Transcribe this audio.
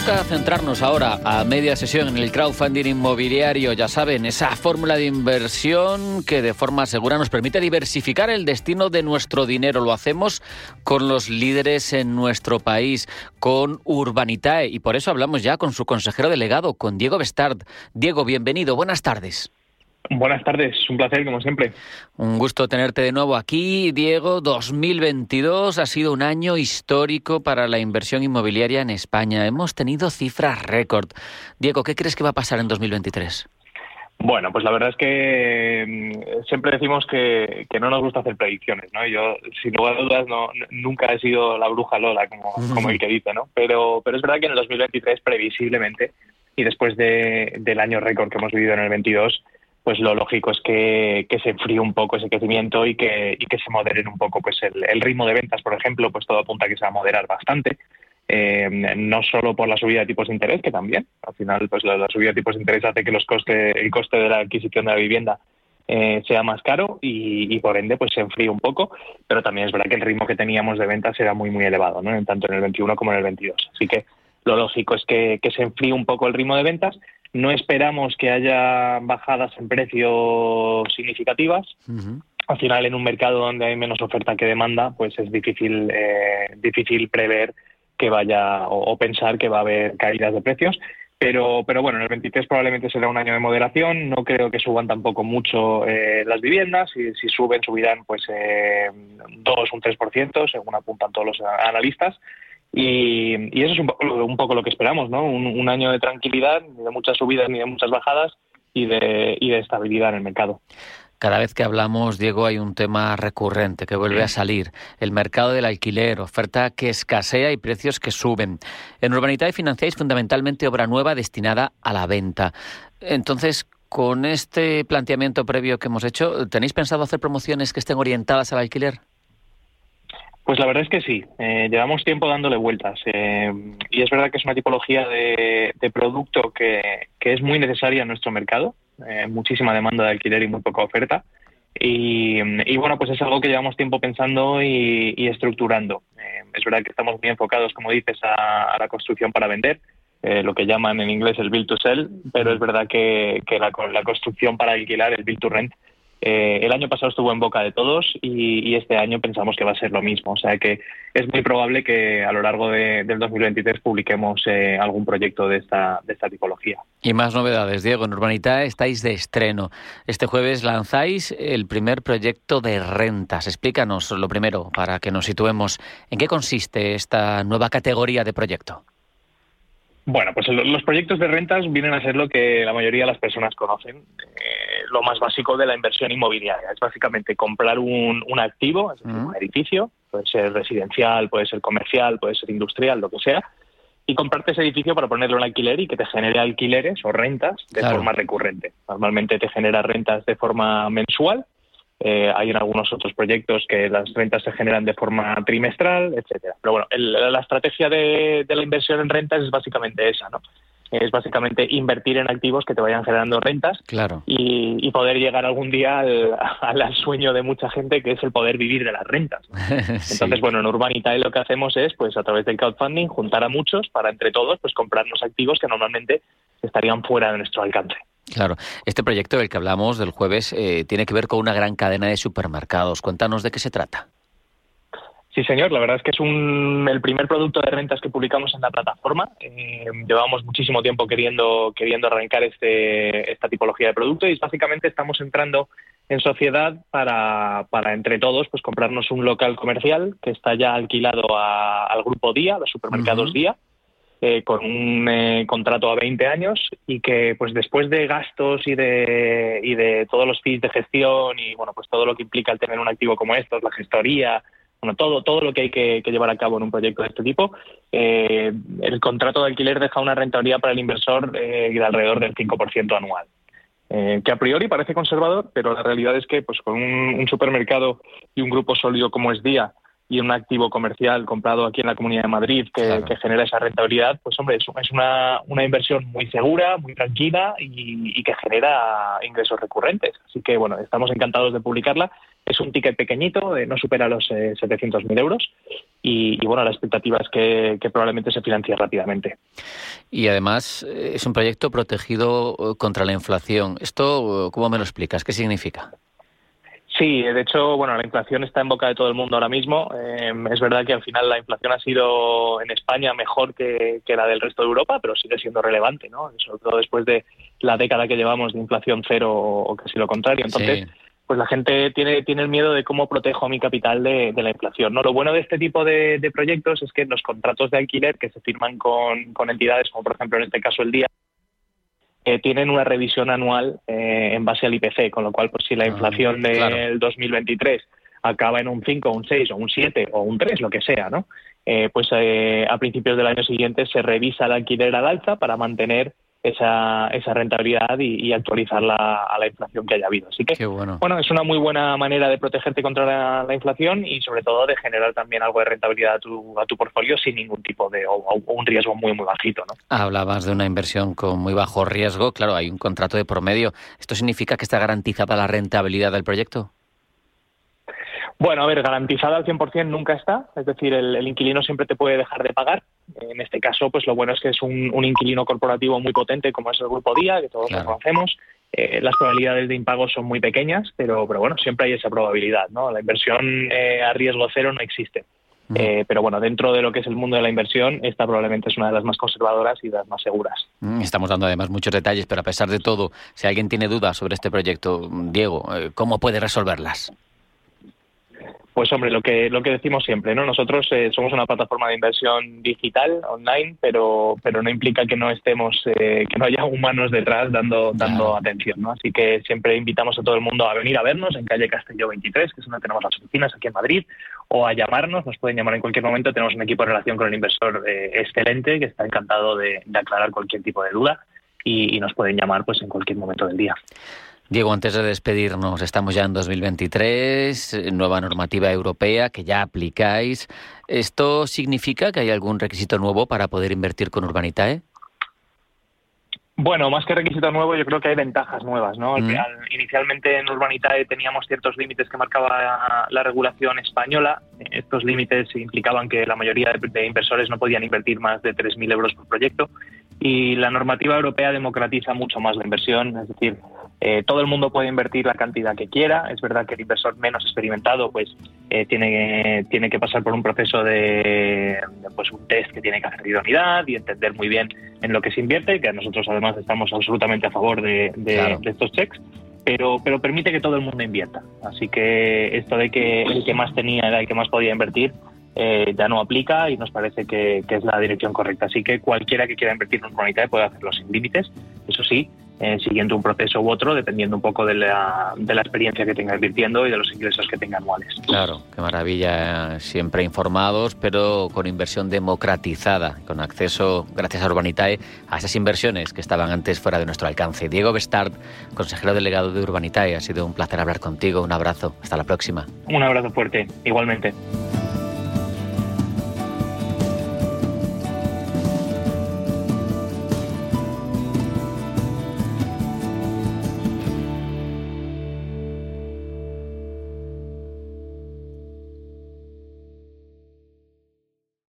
Toca centrarnos ahora a media sesión en el crowdfunding inmobiliario, ya saben, esa fórmula de inversión que de forma segura nos permite diversificar el destino de nuestro dinero. Lo hacemos con los líderes en nuestro país, con Urbanitae, y por eso hablamos ya con su consejero delegado, con Diego Bestard. Diego, bienvenido, buenas tardes. Buenas tardes, un placer como siempre. Un gusto tenerte de nuevo aquí, Diego. 2022 ha sido un año histórico para la inversión inmobiliaria en España. Hemos tenido cifras récord. Diego, ¿qué crees que va a pasar en 2023? Bueno, pues la verdad es que mm, siempre decimos que, no nos gusta hacer predicciones, ¿no? Yo, sin lugar a dudas, no, nunca he sido la bruja Lola, como, como el que dice, ¿no? Pero, pero es verdad que en el 2023, previsiblemente, y después de, del año récord que hemos vivido en el 22, pues lo lógico es que, se enfríe un poco ese crecimiento y que, y que se moderen un poco pues el, ritmo de ventas, por ejemplo, pues todo apunta a que se va a moderar bastante. Eh, no solo por la subida de tipos de interés, que también, al final, pues la, subida de tipos de interés hace que los costes, el coste de la adquisición de la vivienda eh, sea más caro y, por ende pues se enfríe un poco, pero también es verdad que el ritmo que teníamos de ventas era muy muy elevado, ¿no? tanto en el 21 como en el 22. Así que lo lógico es que, que se enfríe un poco el ritmo de ventas no esperamos que haya bajadas en precios significativas. Al final, en un mercado donde hay menos oferta que demanda, pues es difícil, eh, difícil prever que vaya o, pensar que va a haber caídas de precios. Pero, pero bueno, en el 23 probablemente será un año de moderación. No creo que suban tampoco mucho eh, las viviendas. Si, si suben, subirán pues eh, 2 un 3%, según apuntan todos los analistas. Y, eso es un poco, lo que esperamos, ¿no? Un, año de tranquilidad, ni de muchas subidas ni de muchas bajadas y de, y de estabilidad en el mercado. Cada vez que hablamos, Diego, hay un tema recurrente que vuelve a salir. El mercado del alquiler, oferta que escasea y precios que suben. En Urbanitae financiáis fundamentalmente obra nueva destinada a la venta. Entonces, con este planteamiento previo que hemos hecho, ¿tenéis pensado hacer promociones que estén orientadas al alquiler? Pues la verdad es que sí, eh, llevamos tiempo dándole vueltas eh, y es verdad que es una tipología de, producto que, es muy necesaria en nuestro mercado, eh, muchísima demanda de alquiler y muy poca oferta y, bueno, pues es algo que llevamos tiempo pensando y, estructurando. es verdad que estamos muy enfocados, como dices, a, la construcción para vender, lo que llaman en inglés el build to sell, pero es verdad que, la, la construcción para alquilar, el build to rent, eh, el año pasado estuvo en boca de todos y, este año pensamos que va a ser lo mismo. O sea que es muy probable que a lo largo de, del 2023 publiquemos eh, algún proyecto de esta, de esta tipología. Y más novedades, Diego. En Urbanita estáis de estreno. Este jueves lanzáis el primer proyecto de rentas. Explícanos lo primero para que nos situemos. ¿En qué consiste esta nueva categoría de proyecto? Bueno, pues los proyectos de rentas vienen a ser lo que la mayoría de las personas conocen, lo más básico de la inversión inmobiliaria. Es básicamente comprar un, activo, es decir, un edificio, puede ser residencial, puede ser comercial, puede ser industrial, lo que sea, y comprarte ese edificio para ponerlo en alquiler y que te genere alquileres o rentas de forma recurrente. Normalmente te genera rentas de forma mensual eh, hay en algunos otros proyectos que las rentas se generan de forma trimestral, etcétera. Pero bueno, la estrategia de, la inversión en rentas es básicamente esa, ¿no? Es básicamente invertir en activos que te vayan generando rentas claro. y, poder llegar algún día al, sueño de mucha gente que es el poder vivir de las rentas. Entonces, bueno, en Urbanitae lo que hacemos es, pues a través del crowdfunding, juntar a muchos para entre todos, pues comprarnos activos que normalmente estarían fuera de nuestro alcance. Claro, este proyecto del que hablamos del jueves eh, tiene que ver con una gran cadena de supermercados. Cuéntanos de qué se trata. Sí, señor. La verdad es que es un, el primer producto de rentas que publicamos en la plataforma. Eh, llevamos muchísimo tiempo queriendo, queriendo arrancar este, esta tipología de producto y básicamente estamos entrando en sociedad para, para entre todos pues comprarnos un local comercial que está ya alquilado al grupo Día, los supermercados Día eh, con un eh, contrato a 20 años y que pues después de gastos y de, y de todos los fees de gestión y bueno pues todo lo que implica el tener un activo como estos, la gestoría, bueno todo todo lo que hay que, llevar a cabo en un proyecto de este tipo, eh, el contrato de alquiler deja una rentabilidad para el inversor de alrededor del 5% anual. que a priori parece conservador, pero la realidad es que pues con un, un supermercado y un grupo sólido como es Día, y un activo comercial comprado aquí en la Comunidad de Madrid que, genera esa rentabilidad, pues hombre, es, es una, una, inversión muy segura, muy tranquila y, que genera ingresos recurrentes. Así que bueno, estamos encantados de publicarla. Es un ticket pequeñito, no supera los 700.000 euros y, bueno, la expectativa es que, que probablemente se financie rápidamente. Y además es un proyecto protegido contra la inflación. ¿Esto cómo me lo explicas? ¿Qué significa? Sí, de hecho, bueno, la inflación está en boca de todo el mundo ahora mismo. Eh, es verdad que al final la inflación ha sido en España mejor que, la del resto de Europa, pero sigue siendo relevante, ¿no? Sobre todo después de la década que llevamos de inflación cero o casi lo contrario. Entonces, pues la gente tiene, tiene el miedo de cómo protejo mi capital de, la inflación. ¿no? Lo bueno de este tipo de, proyectos es que los contratos de alquiler que se firman con, con entidades, como por ejemplo en este caso el día, eh, tienen una revisión anual eh, en base al IPC, con lo cual, pues si la ah, inflación del 2023 acaba en un 5, un 6 o un 7 o un 3, lo que sea, ¿no? Eh, pues a principios del año siguiente se revisa el alquiler al alza para mantener esa, esa rentabilidad y, actualizarla a la inflación que haya habido. Así que, bueno. es una muy buena manera de protegerte contra la, inflación y sobre todo de generar también algo de rentabilidad a tu, a tu portfolio sin ningún tipo de, o, un riesgo muy, muy bajito. ¿no? Hablabas de una inversión con muy bajo riesgo, claro, hay un contrato de promedio. ¿Esto significa que está garantizada la rentabilidad del proyecto? Bueno, a ver, garantizada al 100% nunca está, es decir, el, inquilino siempre te puede dejar de pagar. En este caso, pues lo bueno es que es un, inquilino corporativo muy potente como es el Grupo Día, que todos lo conocemos. Eh, las probabilidades de impago son muy pequeñas, pero, pero bueno, siempre hay esa probabilidad, ¿no? La inversión eh, a riesgo cero no existe. Eh, pero bueno, dentro de lo que es el mundo de la inversión, esta probablemente es una de las más conservadoras y de las más seguras. Mm, estamos dando además muchos detalles, pero a pesar de todo, si alguien tiene dudas sobre este proyecto, Diego, ¿cómo puede resolverlas? Pues hombre, lo que lo que decimos siempre, ¿no? Nosotros eh, somos una plataforma de inversión digital online, pero pero no implica que no estemos eh, que no haya humanos detrás dando dando atención, ¿no? Así que siempre invitamos a todo el mundo a venir a vernos en calle Castelló 23, que es donde tenemos las oficinas aquí en Madrid, o a llamarnos, nos pueden llamar en cualquier momento. Tenemos un equipo de relación con el inversor eh, excelente que está encantado de, aclarar cualquier tipo de duda y, y nos pueden llamar pues en cualquier momento del día. Diego, antes de despedirnos, estamos ya en 2023, eh, nueva normativa europea que ya aplicáis. ¿Esto significa que hay algún requisito nuevo para poder invertir con Urbanitae? Bueno, más que requisito nuevo, yo creo que hay ventajas nuevas. ¿no? Mm. Inicialmente en Urbanitae teníamos ciertos límites que marcaba la regulación española. Estos límites implicaban que la mayoría de inversores no podían invertir más de 3.000 euros por proyecto y la normativa europea democratiza mucho más la inversión, es decir, eh, todo el mundo puede invertir la cantidad que quiera. Es verdad que el inversor menos experimentado pues eh, tiene, tiene que pasar por un proceso de, pues un test que tiene que hacer de idoneidad y entender muy bien en lo que se invierte, que nosotros además estamos absolutamente a favor de, estos checks. Pero, pero permite que todo el mundo invierta. Así que esto de que el que más tenía era el que más podía invertir, eh, ya no aplica y nos parece que, es la dirección correcta. Así que cualquiera que quiera invertir en un comunidad puede hacerlo sin límites. Eso sí, eh, siguiendo un proceso u otro, dependiendo un poco de la, de la experiencia que tenga invirtiendo y de los ingresos que tenga anuales. Claro, qué maravilla. Siempre informados, pero con inversión democratizada, con acceso, gracias a Urbanitae, a esas inversiones que estaban antes fuera de nuestro alcance. Diego Bestard, consejero delegado de Urbanitae, ha sido un placer hablar contigo. Un abrazo. Hasta la próxima. Un abrazo fuerte, igualmente.